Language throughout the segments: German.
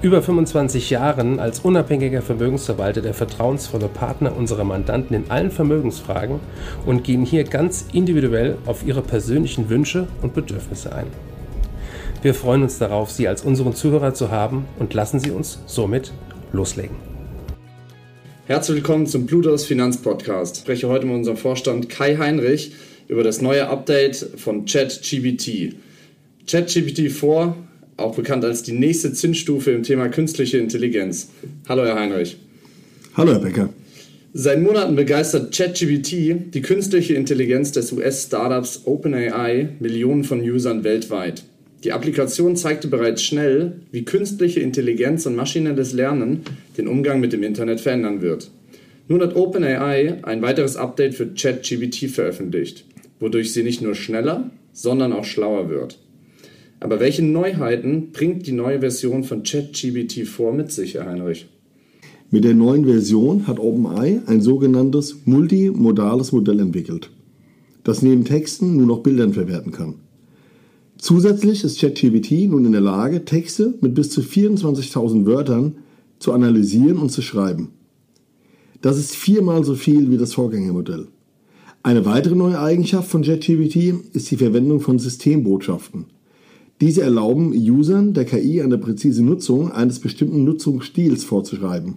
über 25 Jahren als unabhängiger Vermögensverwalter der vertrauensvolle Partner unserer Mandanten in allen Vermögensfragen und gehen hier ganz individuell auf ihre persönlichen Wünsche und Bedürfnisse ein. Wir freuen uns darauf, Sie als unseren Zuhörer zu haben und lassen Sie uns somit loslegen. Herzlich willkommen zum Plutos Finanzpodcast. Ich spreche heute mit unserem Vorstand Kai Heinrich über das neue Update von ChatGPT. ChatGPT 4 auch bekannt als die nächste Zinsstufe im Thema künstliche Intelligenz. Hallo, Herr Heinrich. Hallo, Herr Becker. Seit Monaten begeistert ChatGPT, die künstliche Intelligenz des US-Startups OpenAI, Millionen von Usern weltweit. Die Applikation zeigte bereits schnell, wie künstliche Intelligenz und maschinelles Lernen den Umgang mit dem Internet verändern wird. Nun hat OpenAI ein weiteres Update für ChatGPT veröffentlicht, wodurch sie nicht nur schneller, sondern auch schlauer wird. Aber welche Neuheiten bringt die neue Version von ChatGPT 4 mit sich, Herr Heinrich? Mit der neuen Version hat OpenAI ein sogenanntes multimodales Modell entwickelt, das neben Texten nun auch Bildern verwerten kann. Zusätzlich ist ChatGPT nun in der Lage, Texte mit bis zu 24.000 Wörtern zu analysieren und zu schreiben. Das ist viermal so viel wie das Vorgängermodell. Eine weitere neue Eigenschaft von ChatGPT ist die Verwendung von Systembotschaften – diese erlauben Usern der KI eine präzise Nutzung eines bestimmten Nutzungsstils vorzuschreiben.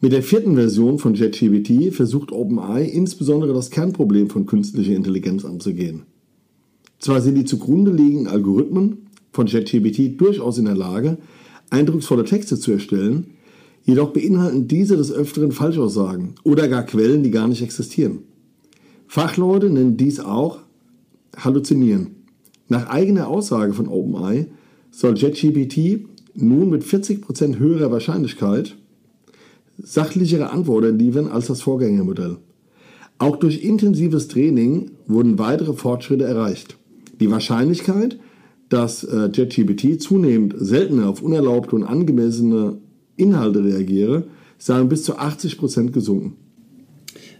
Mit der vierten Version von JetGPT versucht OpenAI insbesondere das Kernproblem von künstlicher Intelligenz anzugehen. Zwar sind die zugrunde liegenden Algorithmen von JetGPT durchaus in der Lage, eindrucksvolle Texte zu erstellen, jedoch beinhalten diese des Öfteren Falschaussagen oder gar Quellen, die gar nicht existieren. Fachleute nennen dies auch Halluzinieren. Nach eigener Aussage von OpenAI soll JetGPT nun mit 40% höherer Wahrscheinlichkeit sachlichere Antworten liefern als das Vorgängermodell. Auch durch intensives Training wurden weitere Fortschritte erreicht. Die Wahrscheinlichkeit, dass äh, JetGPT zunehmend seltener auf unerlaubte und angemessene Inhalte reagiere, sei um bis zu 80% gesunken.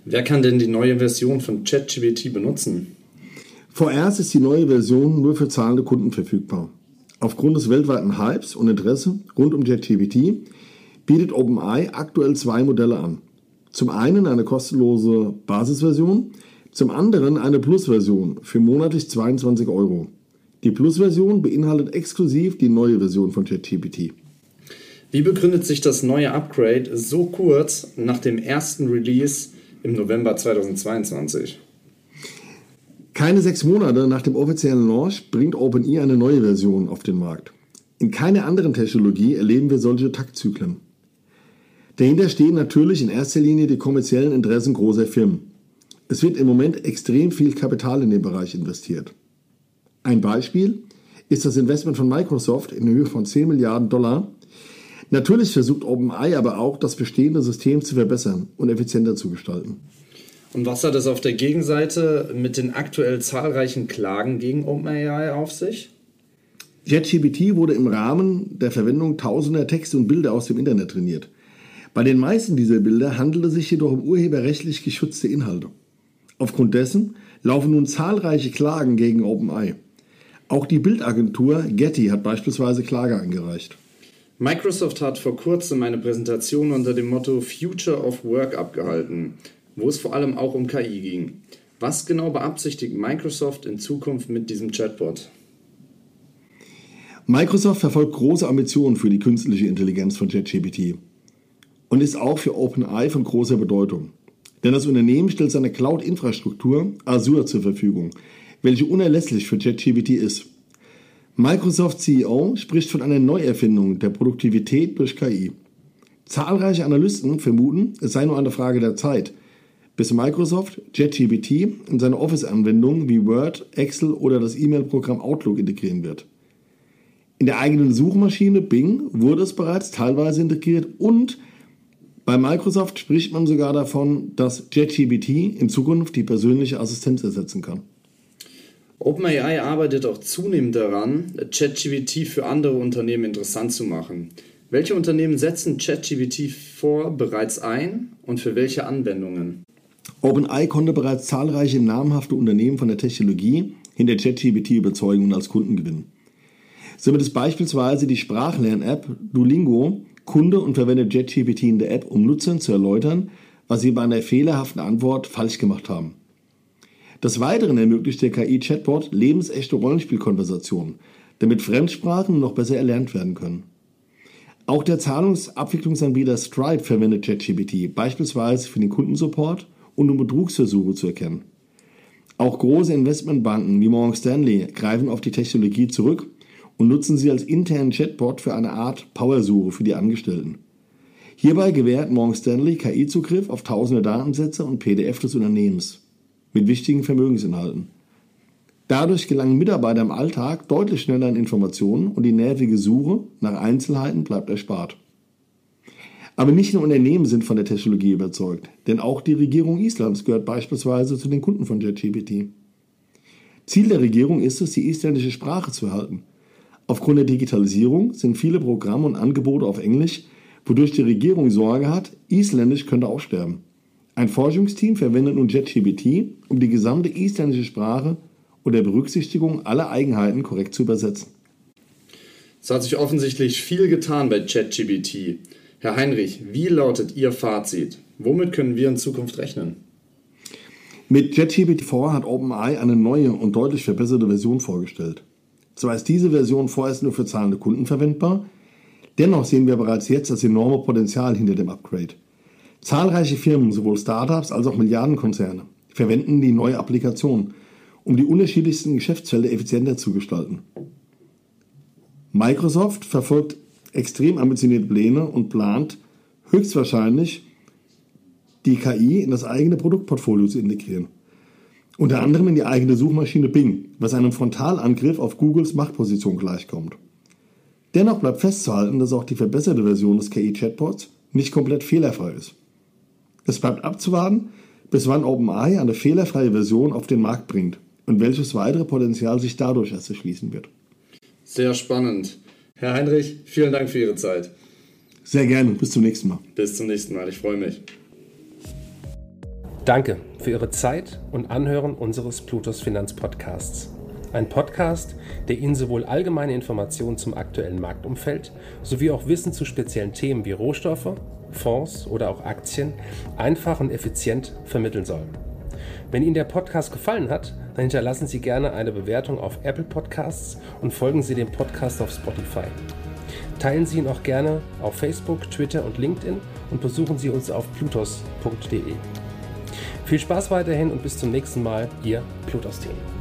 Wer kann denn die neue Version von ChatGPT benutzen? Vorerst ist die neue Version nur für zahlende Kunden verfügbar. Aufgrund des weltweiten Hypes und Interesse rund um JetGPT bietet OpenAI aktuell zwei Modelle an. Zum einen eine kostenlose Basisversion, zum anderen eine Plus-Version für monatlich 22 Euro. Die Plus-Version beinhaltet exklusiv die neue Version von JetGPT. Wie begründet sich das neue Upgrade so kurz nach dem ersten Release im November 2022? Keine sechs Monate nach dem offiziellen Launch bringt OpenAI eine neue Version auf den Markt. In keiner anderen Technologie erleben wir solche Taktzyklen. Dahinter stehen natürlich in erster Linie die kommerziellen Interessen großer Firmen. Es wird im Moment extrem viel Kapital in den Bereich investiert. Ein Beispiel ist das Investment von Microsoft in Höhe von 10 Milliarden Dollar. Natürlich versucht OpenAI aber auch, das bestehende System zu verbessern und effizienter zu gestalten. Und was hat es auf der Gegenseite mit den aktuell zahlreichen Klagen gegen OpenAI auf sich? JetGPT wurde im Rahmen der Verwendung tausender Texte und Bilder aus dem Internet trainiert. Bei den meisten dieser Bilder handelt es sich jedoch um urheberrechtlich geschützte Inhalte. Aufgrund dessen laufen nun zahlreiche Klagen gegen OpenAI. Auch die Bildagentur Getty hat beispielsweise Klage eingereicht. Microsoft hat vor kurzem eine Präsentation unter dem Motto Future of Work abgehalten wo es vor allem auch um KI ging. Was genau beabsichtigt Microsoft in Zukunft mit diesem Chatbot? Microsoft verfolgt große Ambitionen für die künstliche Intelligenz von ChatGPT und ist auch für OpenAI von großer Bedeutung. Denn das Unternehmen stellt seine Cloud-Infrastruktur Azure zur Verfügung, welche unerlässlich für ChatGPT ist. Microsoft CEO spricht von einer Neuerfindung der Produktivität durch KI. Zahlreiche Analysten vermuten, es sei nur eine Frage der Zeit, bis Microsoft JetGPT in seine Office-Anwendungen wie Word, Excel oder das E-Mail-Programm Outlook integrieren wird. In der eigenen Suchmaschine Bing wurde es bereits teilweise integriert und Bei Microsoft spricht man sogar davon, dass JetGPT in Zukunft die persönliche Assistenz ersetzen kann. OpenAI arbeitet auch zunehmend daran, ChatGPT für andere Unternehmen interessant zu machen. Welche Unternehmen setzen ChatGPT vor bereits ein und für welche Anwendungen? OpenAI konnte bereits zahlreiche namhafte Unternehmen von der Technologie hinter ChatGPT überzeugen und als Kunden gewinnen. Somit ist beispielsweise die Sprachlern-App Duolingo Kunde und verwendet ChatGPT in der App, um Nutzern zu erläutern, was sie bei einer fehlerhaften Antwort falsch gemacht haben. Des Weiteren ermöglicht der KI-Chatbot lebensechte Rollenspielkonversationen, damit Fremdsprachen noch besser erlernt werden können. Auch der Zahlungsabwicklungsanbieter Stripe verwendet ChatGPT, beispielsweise für den Kundensupport und um Betrugsversuche zu erkennen. Auch große Investmentbanken wie Morgan Stanley greifen auf die Technologie zurück und nutzen sie als internen Chatbot für eine Art Powersuche für die Angestellten. Hierbei gewährt Morgan Stanley KI-Zugriff auf tausende Datensätze und PDF des Unternehmens mit wichtigen Vermögensinhalten. Dadurch gelangen Mitarbeiter im Alltag deutlich schneller an Informationen und die nervige Suche nach Einzelheiten bleibt erspart. Aber nicht nur Unternehmen sind von der Technologie überzeugt, denn auch die Regierung Islands gehört beispielsweise zu den Kunden von JetGPT. Ziel der Regierung ist es, die isländische Sprache zu erhalten. Aufgrund der Digitalisierung sind viele Programme und Angebote auf Englisch, wodurch die Regierung Sorge hat, Isländisch könnte aussterben. Ein Forschungsteam verwendet nun JetGPT, um die gesamte isländische Sprache unter Berücksichtigung aller Eigenheiten korrekt zu übersetzen. Es hat sich offensichtlich viel getan bei ChatGPT. Herr Heinrich, wie lautet Ihr Fazit? Womit können wir in Zukunft rechnen? Mit JetGPT 4 hat OpenAI eine neue und deutlich verbesserte Version vorgestellt. Zwar ist diese Version vorerst nur für zahlende Kunden verwendbar, dennoch sehen wir bereits jetzt das enorme Potenzial hinter dem Upgrade. Zahlreiche Firmen, sowohl Startups als auch Milliardenkonzerne, verwenden die neue Applikation, um die unterschiedlichsten Geschäftsfelder effizienter zu gestalten. Microsoft verfolgt extrem ambitionierte Pläne und plant höchstwahrscheinlich die KI in das eigene Produktportfolio zu integrieren. Unter anderem in die eigene Suchmaschine Bing, was einem Frontalangriff auf Googles Machtposition gleichkommt. Dennoch bleibt festzuhalten, dass auch die verbesserte Version des KI-Chatbots nicht komplett fehlerfrei ist. Es bleibt abzuwarten, bis wann OpenAI eine fehlerfreie Version auf den Markt bringt und welches weitere Potenzial sich dadurch erst erschließen wird. Sehr spannend. Herr Heinrich, vielen Dank für Ihre Zeit. Sehr gerne. Bis zum nächsten Mal. Bis zum nächsten Mal. Ich freue mich. Danke für Ihre Zeit und Anhören unseres Plutos Finanzpodcasts. Ein Podcast, der Ihnen sowohl allgemeine Informationen zum aktuellen Marktumfeld sowie auch Wissen zu speziellen Themen wie Rohstoffe, Fonds oder auch Aktien einfach und effizient vermitteln soll. Wenn Ihnen der Podcast gefallen hat, dann hinterlassen Sie gerne eine Bewertung auf Apple Podcasts und folgen Sie dem Podcast auf Spotify. Teilen Sie ihn auch gerne auf Facebook, Twitter und LinkedIn und besuchen Sie uns auf plutos.de. Viel Spaß weiterhin und bis zum nächsten Mal, Ihr Plutos-Team.